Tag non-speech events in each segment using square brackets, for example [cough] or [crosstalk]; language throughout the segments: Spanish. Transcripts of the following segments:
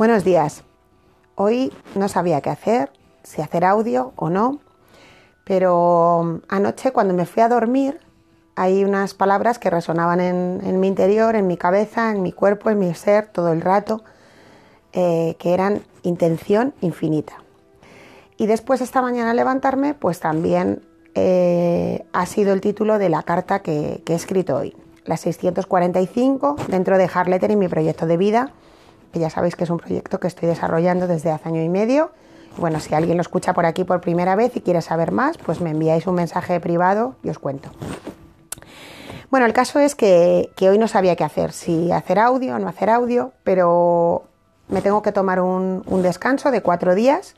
Buenos días. Hoy no sabía qué hacer, si hacer audio o no, pero anoche cuando me fui a dormir hay unas palabras que resonaban en, mi interior, en mi cabeza, en mi cuerpo, en mi ser todo el rato, eh, que eran intención infinita. Y después esta mañana al levantarme, pues también eh, ha sido el título de la carta que, que he escrito hoy, la 645, dentro de Harletter y mi proyecto de vida que ya sabéis que es un proyecto que estoy desarrollando desde hace año y medio. Bueno, si alguien lo escucha por aquí por primera vez y quiere saber más, pues me enviáis un mensaje privado y os cuento. Bueno, el caso es que, hoy no sabía qué hacer, si hacer audio o no hacer audio, pero me tengo que tomar un, descanso de cuatro días,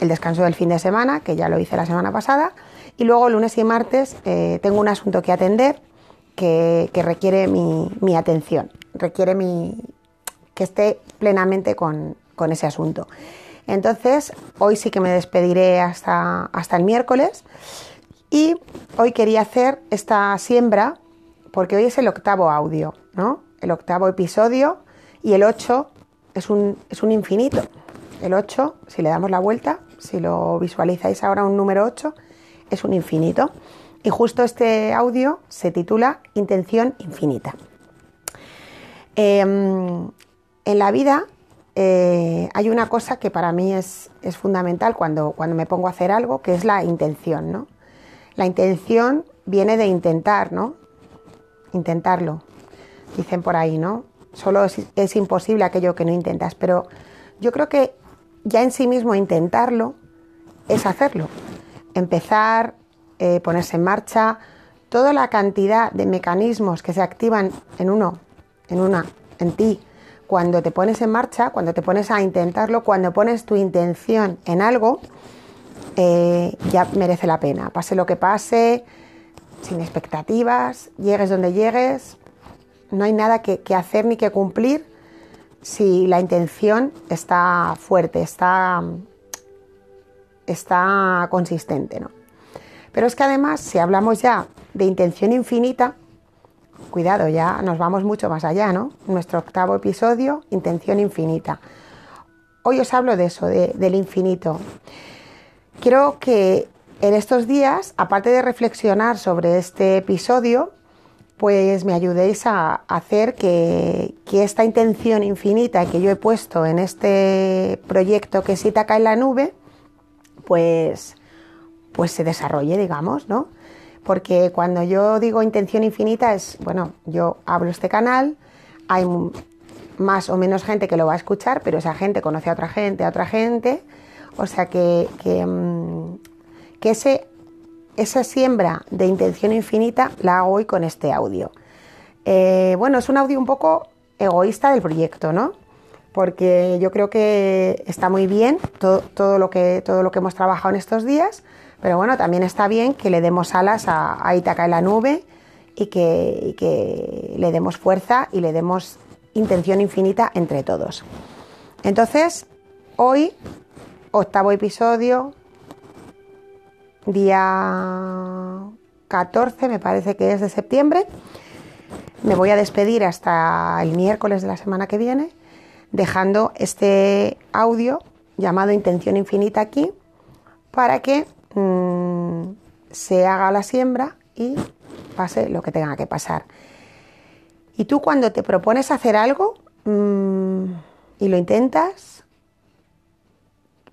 el descanso del fin de semana, que ya lo hice la semana pasada, y luego lunes y martes eh, tengo un asunto que atender que, requiere mi, mi, atención, requiere mi, que esté plenamente con, ese asunto. Entonces, hoy sí que me despediré hasta, hasta el miércoles y hoy quería hacer esta siembra porque hoy es el octavo audio, ¿no? El octavo episodio y el 8 es un, es un infinito. El 8, si le damos la vuelta, si lo visualizáis ahora un número 8, es un infinito. Y justo este audio se titula Intención Infinita. Em, en la vida eh, hay una cosa que para mí es, fundamental cuando, cuando, me pongo a hacer algo, que es la intención, ¿no? La intención viene de intentar, ¿no? Intentarlo. Dicen por ahí, ¿no? Solo es, imposible aquello que no intentas, pero yo creo que ya en sí mismo intentarlo es hacerlo. Empezar, eh, ponerse en marcha, toda la cantidad de mecanismos que se activan en uno, en una, en ti, cuando te pones en marcha, cuando te pones a intentarlo, cuando pones tu intención en algo, eh, ya merece la pena. Pase lo que pase, sin expectativas, llegues donde llegues, no hay nada que, hacer ni que cumplir si la intención está fuerte, está, está consistente. ¿no? Pero es que además, si hablamos ya de intención infinita, Cuidado, ya nos vamos mucho más allá, ¿no? Nuestro octavo episodio, Intención Infinita. Hoy os hablo de eso, del infinito. Quiero que en estos días, aparte de reflexionar sobre este episodio, pues me ayudéis a hacer que, esta intención infinita que yo he puesto en este proyecto que sí taca en la nube, pues, pues se desarrolle, digamos, ¿no? Porque cuando yo digo intención infinita es, bueno, yo abro este canal, hay más o menos gente que lo va a escuchar, pero esa gente conoce a otra gente, a otra gente, o sea que, que, mm, ese, esa siembra de intención infinita la hago hoy con este audio. Eh, bueno, es un audio un poco egoísta del proyecto, ¿no? Porque yo creo que está muy bien todo, lo, que, todo lo que hemos trabajado en estos días, pero bueno, también está bien que le demos alas a, Itaca en la nube y que, le demos fuerza y le demos intención infinita entre todos. Entonces, hoy, octavo episodio, día 14, me parece que es de septiembre. Me voy a despedir hasta el miércoles de la semana que viene, dejando este audio llamado Intención Infinita aquí, para que Mm, se haga la siembra y pase lo que tenga que pasar. Y tú cuando te propones hacer algo mm, y lo intentas,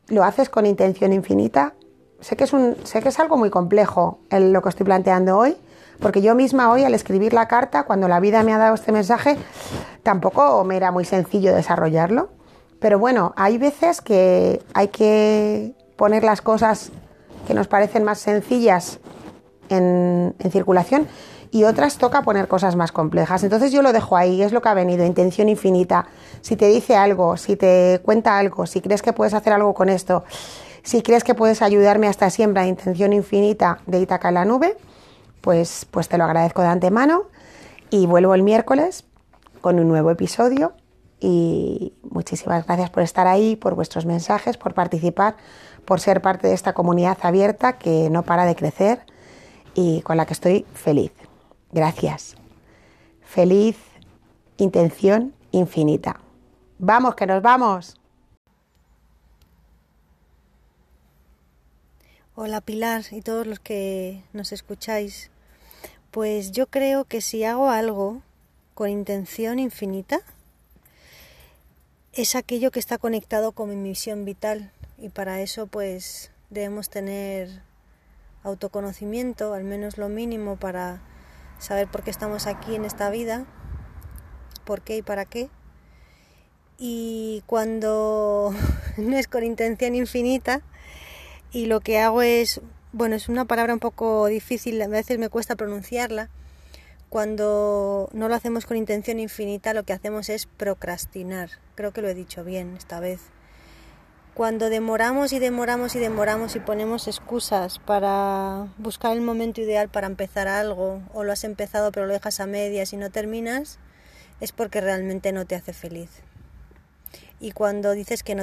lo haces con intención infinita. Sé que, es un, sé que es algo muy complejo lo que estoy planteando hoy, porque yo misma hoy al escribir la carta, cuando la vida me ha dado este mensaje, tampoco me era muy sencillo desarrollarlo. Pero bueno, hay veces que hay que poner las cosas que nos parecen más sencillas en, circulación y otras toca poner cosas más complejas. Entonces yo lo dejo ahí, es lo que ha venido, intención infinita. Si te dice algo, si te cuenta algo, si crees que puedes hacer algo con esto, si crees que puedes ayudarme hasta siempre a intención infinita de Itaca en la nube, pues, pues te lo agradezco de antemano y vuelvo el miércoles con un nuevo episodio y muchísimas gracias por estar ahí, por vuestros mensajes, por participar, por ser parte de esta comunidad abierta que no para de crecer y con la que estoy feliz. Gracias. Feliz intención infinita. Vamos, que nos vamos. Hola Pilar y todos los que nos escucháis. Pues yo creo que si hago algo con intención infinita, es aquello que está conectado con mi misión vital y para eso pues debemos tener autoconocimiento, al menos lo mínimo para saber por qué estamos aquí en esta vida, por qué y para qué. Y cuando [laughs] no es con intención infinita y lo que hago es, bueno, es una palabra un poco difícil, a veces me cuesta pronunciarla. Cuando no lo hacemos con intención infinita, lo que hacemos es procrastinar. Creo que lo he dicho bien esta vez. Cuando demoramos y demoramos y demoramos y ponemos excusas para buscar el momento ideal para empezar algo, o lo has empezado pero lo dejas a medias y no terminas, es porque realmente no te hace feliz. Y cuando dices que no